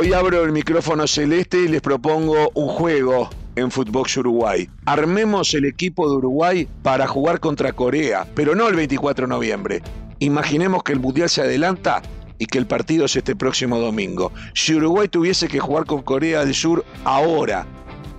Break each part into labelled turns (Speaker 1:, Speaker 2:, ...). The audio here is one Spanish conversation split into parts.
Speaker 1: Hoy abro el micrófono celeste y les propongo un juego en Footbox Uruguay. Armemos el equipo de Uruguay para jugar contra Corea, pero no el 24 de noviembre. Imaginemos que el Mundial se adelanta y que el partido es este próximo domingo. Si Uruguay tuviese que jugar con Corea del Sur ahora,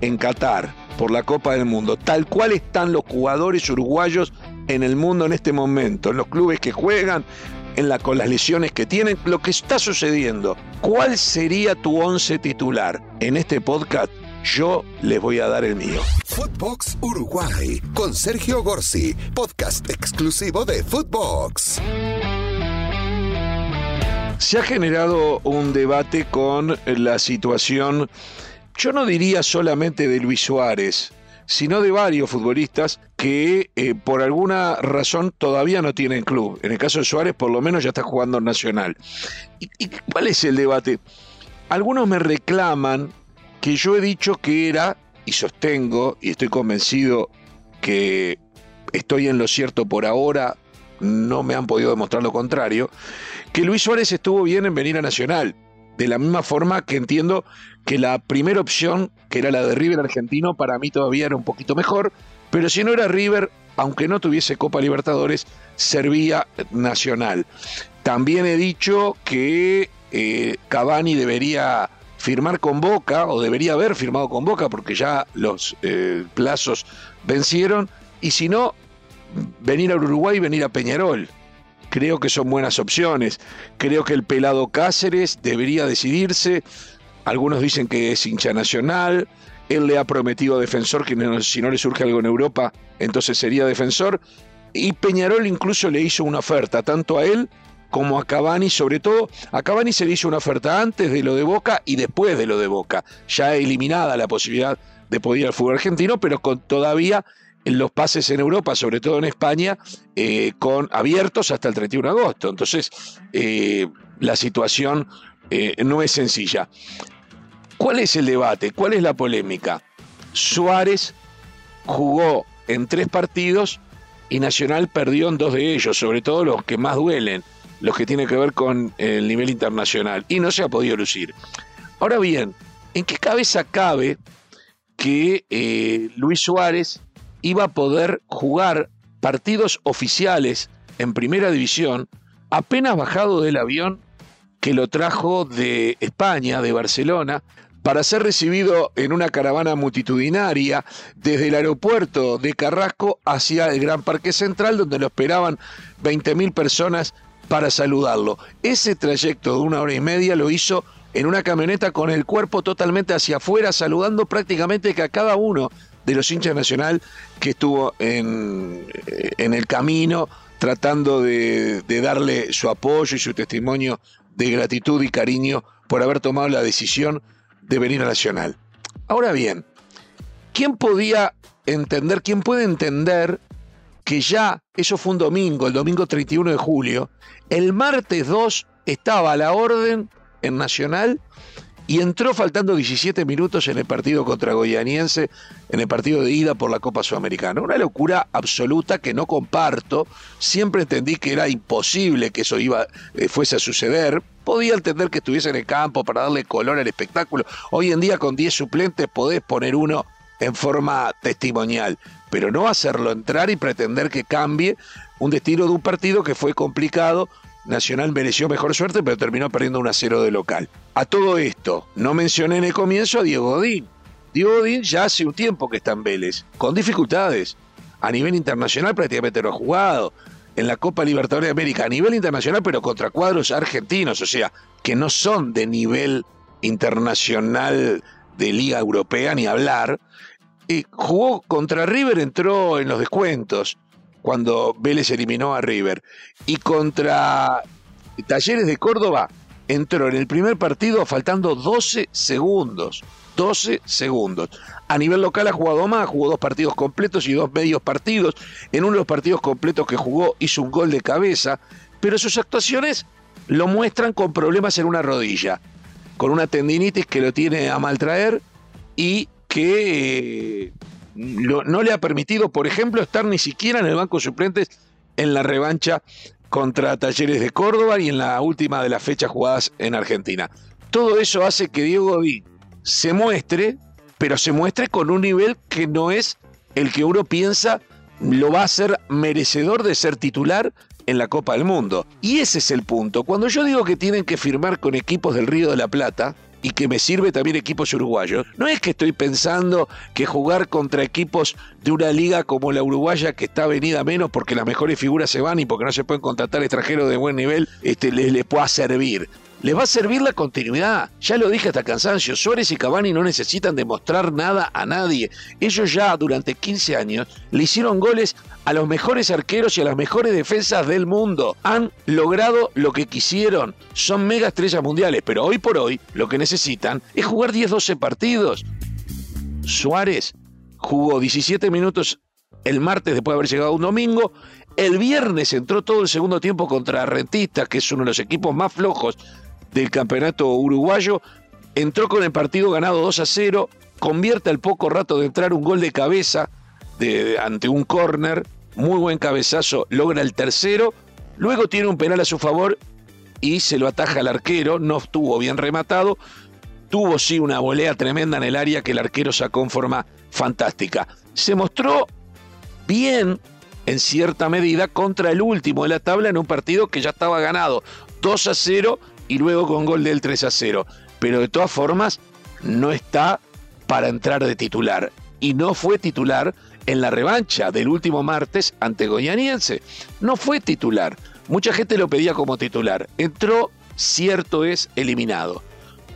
Speaker 1: en Qatar, por la Copa del Mundo, tal cual están los jugadores uruguayos en el mundo en este momento, en los clubes que juegan, en la, con las lesiones que tienen, lo que está sucediendo. ¿Cuál sería tu once titular? En este podcast yo les voy a dar el mío.
Speaker 2: Footbox Uruguay con Sergio Gorsi, podcast exclusivo de Footbox.
Speaker 1: Se ha generado un debate con la situación, yo no diría solamente de Luis Suárez, sino de varios futbolistas que eh, por alguna razón todavía no tienen club. En el caso de Suárez, por lo menos ya está jugando Nacional. ¿Y, cuál es el debate? Algunos me reclaman que yo he dicho que era, y sostengo, y estoy convencido que estoy en lo cierto por ahora, no me han podido demostrar lo contrario, que Luis Suárez estuvo bien en venir a Nacional. De la misma forma que entiendo que la primera opción, que era la de River argentino, para mí todavía era un poquito mejor, pero si no era River, aunque no tuviese Copa Libertadores, servía Nacional. También he dicho que eh, Cavani debería firmar con Boca, o debería haber firmado con Boca, porque ya los eh, plazos vencieron, y si no, venir a Uruguay y venir a Peñarol creo que son buenas opciones. Creo que el pelado Cáceres debería decidirse. Algunos dicen que es hincha nacional. Él le ha prometido a defensor que si no le surge algo en Europa, entonces sería defensor. Y Peñarol incluso le hizo una oferta, tanto a él como a Cavani, sobre todo a Cavani se le hizo una oferta antes de lo de Boca y después de lo de Boca, ya eliminada la posibilidad de poder ir al fútbol argentino, pero con todavía los pases en Europa, sobre todo en España, eh, con abiertos hasta el 31 de agosto. Entonces, eh, la situación eh, no es sencilla. ¿Cuál es el debate? ¿Cuál es la polémica? Suárez jugó en tres partidos y Nacional perdió en dos de ellos, sobre todo los que más duelen, los que tienen que ver con el nivel internacional, y no se ha podido lucir. Ahora bien, ¿en qué cabeza cabe que Luis Suárez iba a poder jugar partidos oficiales en primera división apenas bajado del avión que lo trajo de España, de Barcelona, para ser recibido en una caravana multitudinaria desde el aeropuerto de Carrasco hacia el Gran Parque Central, donde lo esperaban 20.000 personas para saludarlo. Ese trayecto de una hora y media lo hizo en una camioneta con el cuerpo totalmente hacia afuera, saludando prácticamente que a cada uno de los hinchas nacional que estuvo en, en el camino tratando de, darle su apoyo y su testimonio de gratitud y cariño por haber tomado la decisión de venir a Nacional. Ahora bien, ¿quién podía entender, quién puede entender que ya, eso fue un domingo, el domingo 31 de julio, el martes 2 estaba a la orden en Nacional y entró faltando 17 minutos en el partido contra Goianiense, en el partido de ida por la Copa Sudamericana. Una locura absoluta que no comparto. Siempre entendí que era imposible que eso iba, eh, fuese a suceder. Podía entender que estuviese en el campo para darle color al espectáculo. Hoy en día con 10 suplentes podés poner uno en forma testimonial, pero no hacerlo entrar y pretender que cambie un destino de un partido que fue complicado Nacional mereció mejor suerte, pero terminó perdiendo un a 0 de local. A todo esto, no mencioné en el comienzo a Diego Godín. Diego Godín ya hace un tiempo que está en Vélez, con dificultades. A nivel internacional prácticamente no ha jugado. En la Copa Libertadores de América, a nivel internacional, pero contra cuadros argentinos, o sea, que no son de nivel internacional de Liga Europea, ni hablar. Y jugó contra River, entró en los descuentos cuando Vélez eliminó a River. Y contra Talleres de Córdoba entró en el primer partido faltando 12 segundos. 12 segundos. A nivel local ha jugado más, jugó dos partidos completos y dos medios partidos. En uno de los partidos completos que jugó hizo un gol de cabeza, pero sus actuaciones lo muestran con problemas en una rodilla, con una tendinitis que lo tiene a maltraer y que no le ha permitido, por ejemplo, estar ni siquiera en el banco suplentes en la revancha contra Talleres de Córdoba y en la última de las fechas jugadas en Argentina. todo eso hace que Diego Godín se muestre, pero se muestre con un nivel que no es el que uno piensa lo va a ser merecedor de ser titular en la Copa del Mundo. Y ese es el punto. Cuando yo digo que tienen que firmar con equipos del Río de la Plata, y que me sirve también equipos uruguayos. No es que estoy pensando que jugar contra equipos de una liga como la uruguaya que está venida menos porque las mejores figuras se van y porque no se pueden contratar extranjeros de buen nivel, este, les, les pueda servir les va a servir la continuidad. Ya lo dije hasta cansancio, Suárez y Cavani no necesitan demostrar nada a nadie. Ellos ya durante 15 años le hicieron goles a los mejores arqueros y a las mejores defensas del mundo. Han logrado lo que quisieron. Son mega estrellas mundiales, pero hoy por hoy lo que necesitan es jugar 10-12 partidos. Suárez jugó 17 minutos el martes después de haber llegado un domingo. El viernes entró todo el segundo tiempo contra Rentistas, que es uno de los equipos más flojos del campeonato uruguayo. Entró con el partido ganado 2 a 0, convierte al poco rato de entrar un gol de cabeza de, ante un córner, muy buen cabezazo, logra el tercero, luego tiene un penal a su favor y se lo ataja al arquero, no estuvo bien rematado, tuvo sí una volea tremenda en el área que el arquero sacó en forma fantástica. Se mostró bien en cierta medida contra el último de la tabla en un partido que ya estaba ganado. 2 a 0 y luego con gol del 3 a 0. Pero de todas formas, no está para entrar de titular. Y no fue titular en la revancha del último martes ante Goyaniense. No fue titular. Mucha gente lo pedía como titular. Entró, cierto es, eliminado.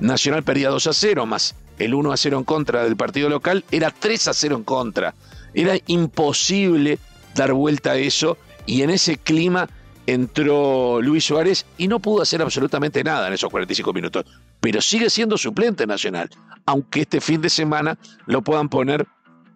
Speaker 1: Nacional perdía 2 a 0, más el 1 a 0 en contra del partido local, era 3 a 0 en contra. Era imposible dar vuelta a eso y en ese clima entró Luis Suárez y no pudo hacer absolutamente nada en esos 45 minutos. Pero sigue siendo suplente nacional, aunque este fin de semana lo puedan poner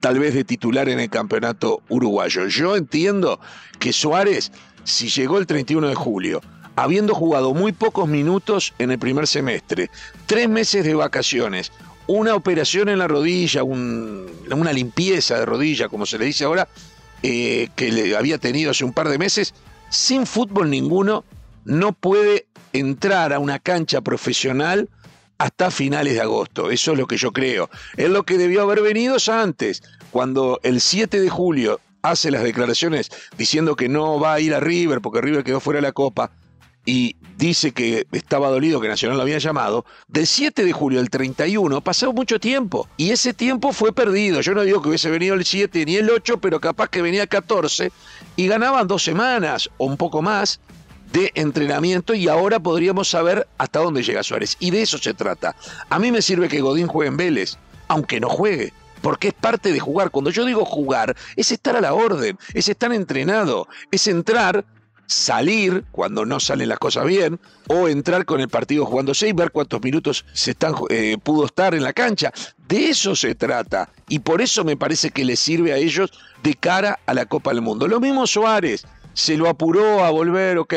Speaker 1: tal vez de titular en el campeonato uruguayo. Yo entiendo que Suárez, si llegó el 31 de julio, habiendo jugado muy pocos minutos en el primer semestre, tres meses de vacaciones, una operación en la rodilla, una limpieza de rodilla, como se le dice ahora, eh, que le había tenido hace un par de meses, sin fútbol ninguno no puede entrar a una cancha profesional hasta finales de agosto. Eso es lo que yo creo. Es lo que debió haber venido ya antes, cuando el 7 de julio hace las declaraciones diciendo que no va a ir a River porque River quedó fuera de la Copa y dice que estaba dolido que Nacional lo había llamado, del 7 de julio al 31 pasó mucho tiempo y ese tiempo fue perdido. Yo no digo que hubiese venido el 7 ni el 8, pero capaz que venía el 14 y ganaban dos semanas o un poco más de entrenamiento y ahora podríamos saber hasta dónde llega Suárez. Y de eso se trata. A mí me sirve que Godín juegue en Vélez, aunque no juegue porque es parte de jugar. Cuando yo digo jugar, es estar a la orden, es estar entrenado, es entrar salir cuando no salen las cosas bien, o entrar con el partido jugándose y ver cuántos minutos se están, eh, pudo estar en la cancha. De eso se trata. Y por eso me parece que les sirve a ellos de cara a la Copa del Mundo. Lo mismo Suárez, se lo apuró a volver, ok,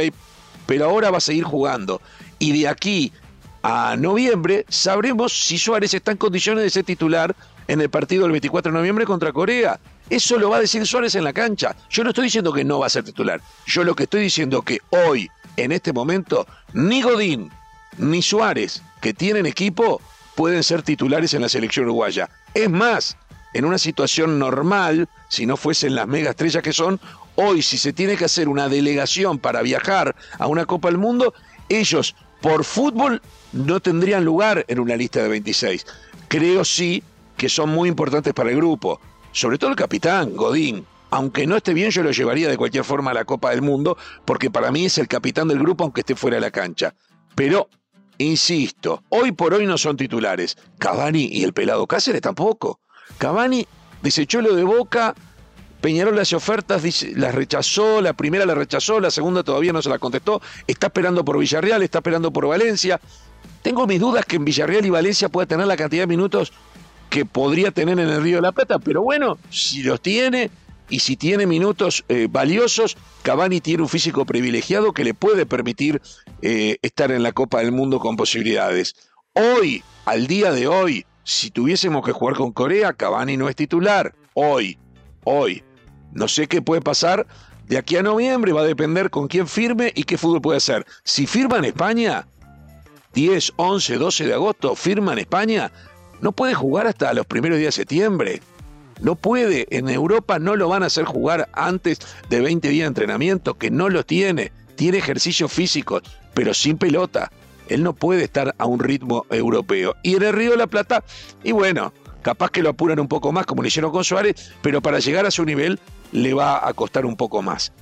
Speaker 1: pero ahora va a seguir jugando. Y de aquí a noviembre sabremos si Suárez está en condiciones de ser titular en el partido del 24 de noviembre contra Corea. Eso lo va a decir Suárez en la cancha. Yo no estoy diciendo que no va a ser titular. Yo lo que estoy diciendo que hoy, en este momento, ni Godín ni Suárez, que tienen equipo, pueden ser titulares en la selección uruguaya. Es más, en una situación normal, si no fuesen las mega estrellas que son, hoy si se tiene que hacer una delegación para viajar a una Copa del Mundo, ellos por fútbol no tendrían lugar en una lista de 26. Creo sí que son muy importantes para el grupo sobre todo el capitán, Godín. Aunque no esté bien, yo lo llevaría de cualquier forma a la Copa del Mundo, porque para mí es el capitán del grupo aunque esté fuera de la cancha. Pero, insisto, hoy por hoy no son titulares. Cavani y el pelado Cáceres tampoco. Cavani desechó lo de Boca, Peñarol las ofertas, las rechazó, la primera la rechazó, la segunda todavía no se la contestó, está esperando por Villarreal, está esperando por Valencia. Tengo mis dudas que en Villarreal y Valencia pueda tener la cantidad de minutos que podría tener en el Río de la Plata, pero bueno, si los tiene y si tiene minutos eh, valiosos, Cavani tiene un físico privilegiado que le puede permitir eh, estar en la Copa del Mundo con posibilidades. Hoy, al día de hoy, si tuviésemos que jugar con Corea, Cavani no es titular. Hoy, hoy. No sé qué puede pasar de aquí a noviembre, va a depender con quién firme y qué fútbol puede hacer. Si firma en España, 10, 11, 12 de agosto firma en España, no puede jugar hasta los primeros días de septiembre. No puede, en Europa no lo van a hacer jugar antes de 20 días de entrenamiento, que no lo tiene. Tiene ejercicios físicos, pero sin pelota. Él no puede estar a un ritmo europeo. Y en el Río de la Plata, y bueno, capaz que lo apuran un poco más, como lo hicieron con Suárez, pero para llegar a su nivel le va a costar un poco más.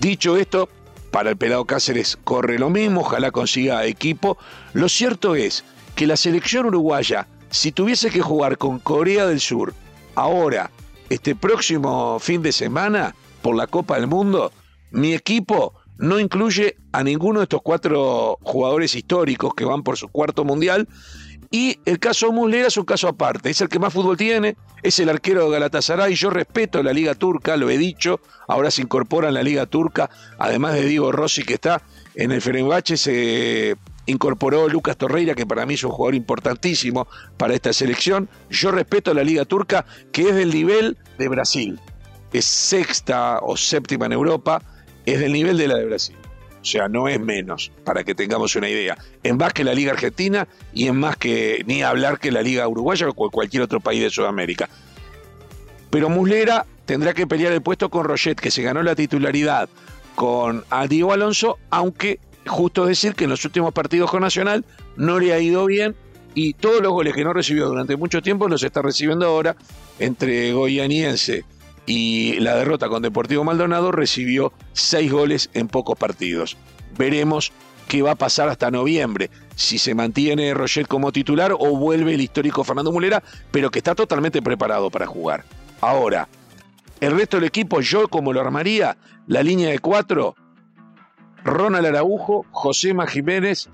Speaker 1: Dicho esto, para el pelado Cáceres corre lo mismo, ojalá consiga equipo. Lo cierto es que la selección uruguaya, si tuviese que jugar con Corea del Sur ahora, este próximo fin de semana, por la Copa del Mundo, mi equipo no incluye a ninguno de estos cuatro jugadores históricos que van por su cuarto mundial. Y el caso Muslera es un caso aparte, es el que más fútbol tiene, es el arquero de Galatasaray, yo respeto la liga turca, lo he dicho, ahora se incorpora en la liga turca, además de Diego Rossi que está en el Fenerbahce, se incorporó Lucas Torreira, que para mí es un jugador importantísimo para esta selección. Yo respeto la liga turca, que es del nivel de Brasil, es sexta o séptima en Europa, es del nivel de la de Brasil. O sea, no es menos, para que tengamos una idea. En más que la Liga Argentina y en más que ni hablar que la Liga Uruguaya o cualquier otro país de Sudamérica. Pero Muslera tendrá que pelear el puesto con Roget, que se ganó la titularidad con a Diego Alonso, aunque justo decir que en los últimos partidos con Nacional no le ha ido bien y todos los goles que no recibió durante mucho tiempo los está recibiendo ahora entre Goyaniense y la derrota con Deportivo Maldonado recibió seis goles en pocos partidos. Veremos qué va a pasar hasta noviembre, si se mantiene Roger como titular o vuelve el histórico Fernando Mulera, pero que está totalmente preparado para jugar. Ahora, el resto del equipo, yo como lo armaría, la línea de cuatro, Ronald Araujo, José Jiménez,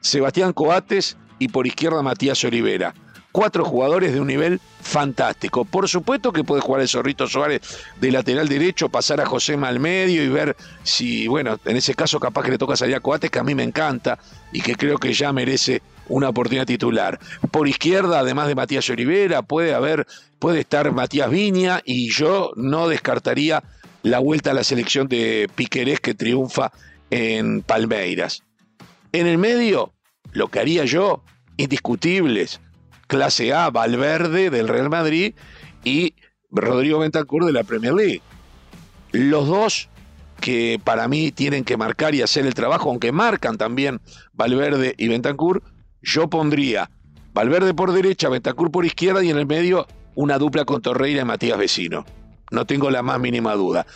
Speaker 1: Sebastián Coates y por izquierda Matías Olivera cuatro jugadores de un nivel fantástico. Por supuesto que puede jugar el Zorrito Suárez de lateral derecho, pasar a José al medio y ver si, bueno, en ese caso capaz que le toca salir a Coates, que a mí me encanta y que creo que ya merece una oportunidad titular. Por izquierda, además de Matías Olivera, puede haber, puede estar Matías Viña y yo no descartaría la vuelta a la selección de Piquerés que triunfa en Palmeiras. En el medio, lo que haría yo, indiscutibles, clase A, Valverde del Real Madrid y Rodrigo Bentancur de la Premier League. Los dos que para mí tienen que marcar y hacer el trabajo, aunque marcan también Valverde y Bentancur, yo pondría Valverde por derecha, Bentancur por izquierda y en el medio una dupla con Torreira y Matías Vecino. No tengo la más mínima duda.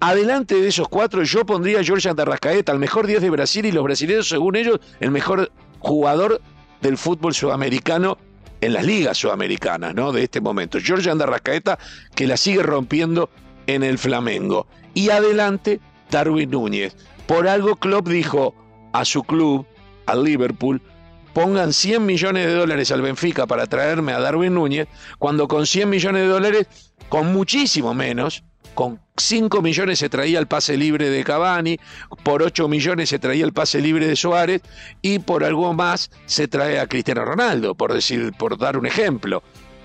Speaker 1: Adelante de esos cuatro, yo pondría a George Andarrascaeta, el mejor 10 de Brasil y los brasileños, según ellos, el mejor jugador del fútbol sudamericano en las ligas sudamericanas, ¿no? De este momento. George Andarrascaeta, que la sigue rompiendo en el Flamengo. Y adelante, Darwin Núñez. Por algo Klopp dijo a su club, al Liverpool, pongan 100 millones de dólares al Benfica para traerme a Darwin Núñez, cuando con 100 millones de dólares, con muchísimo menos, con 5 millones se traía el pase libre de Cavani, por 8 millones se traía el pase libre de Suárez y por algo más se trae a Cristiano Ronaldo, por decir, por dar un ejemplo.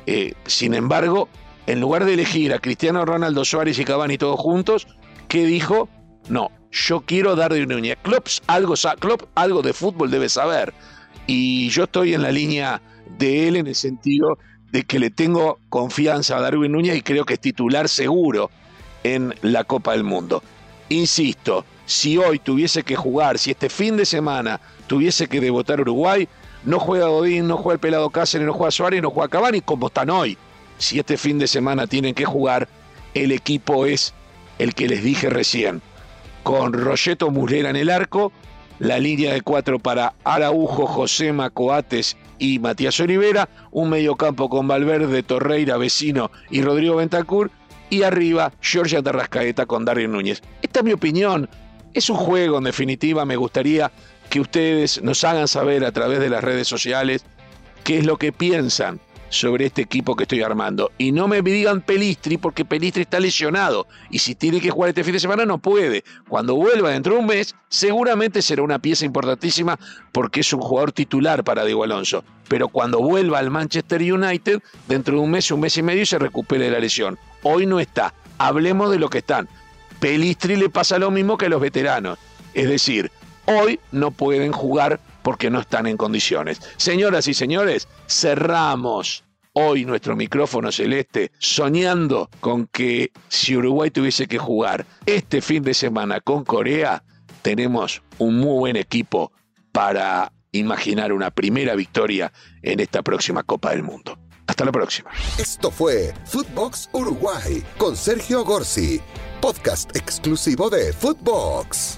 Speaker 1: Eh, sin embargo, en lugar de elegir a Cristiano Ronaldo, Suárez y Cavani todos juntos, ¿qué dijo? No, yo quiero dar de una Klopp algo, Klopp algo de fútbol debe saber. Y yo estoy en la línea de él en el sentido de que le tengo confianza a Darwin Núñez y creo que es titular seguro en la Copa del Mundo. Insisto, si hoy tuviese que jugar, si este fin de semana tuviese que debutar Uruguay, no juega Godín, no juega el Pelado Cáceres, no juega Suárez, no juega Cavani, como están hoy. Si este fin de semana tienen que jugar, el equipo es el que les dije recién. Con Rogeto Muslera en el arco, la línea de cuatro para Araujo, José Coates y Matías Olivera, un mediocampo con Valverde, Torreira, Vecino y Rodrigo Bentancur, y arriba Georgia Terrascaeta con Darwin Núñez. Esta es mi opinión. Es un juego, en definitiva. Me gustaría que ustedes nos hagan saber a través de las redes sociales qué es lo que piensan sobre este equipo que estoy armando. Y no me digan Pelistri porque Pelistri está lesionado. Y si tiene que jugar este fin de semana no puede. Cuando vuelva dentro de un mes, seguramente será una pieza importantísima porque es un jugador titular para Diego Alonso. Pero cuando vuelva al Manchester United, dentro de un mes, un mes y medio, se recupere la lesión. Hoy no está. Hablemos de lo que están. Pelistri le pasa lo mismo que a los veteranos. Es decir, hoy no pueden jugar porque no están en condiciones. Señoras y señores, cerramos hoy nuestro micrófono celeste soñando con que si Uruguay tuviese que jugar este fin de semana con Corea, tenemos un muy buen equipo para imaginar una primera victoria en esta próxima Copa del Mundo. Hasta la próxima.
Speaker 2: Esto fue Footbox Uruguay con Sergio Gorsi, podcast exclusivo de Footbox.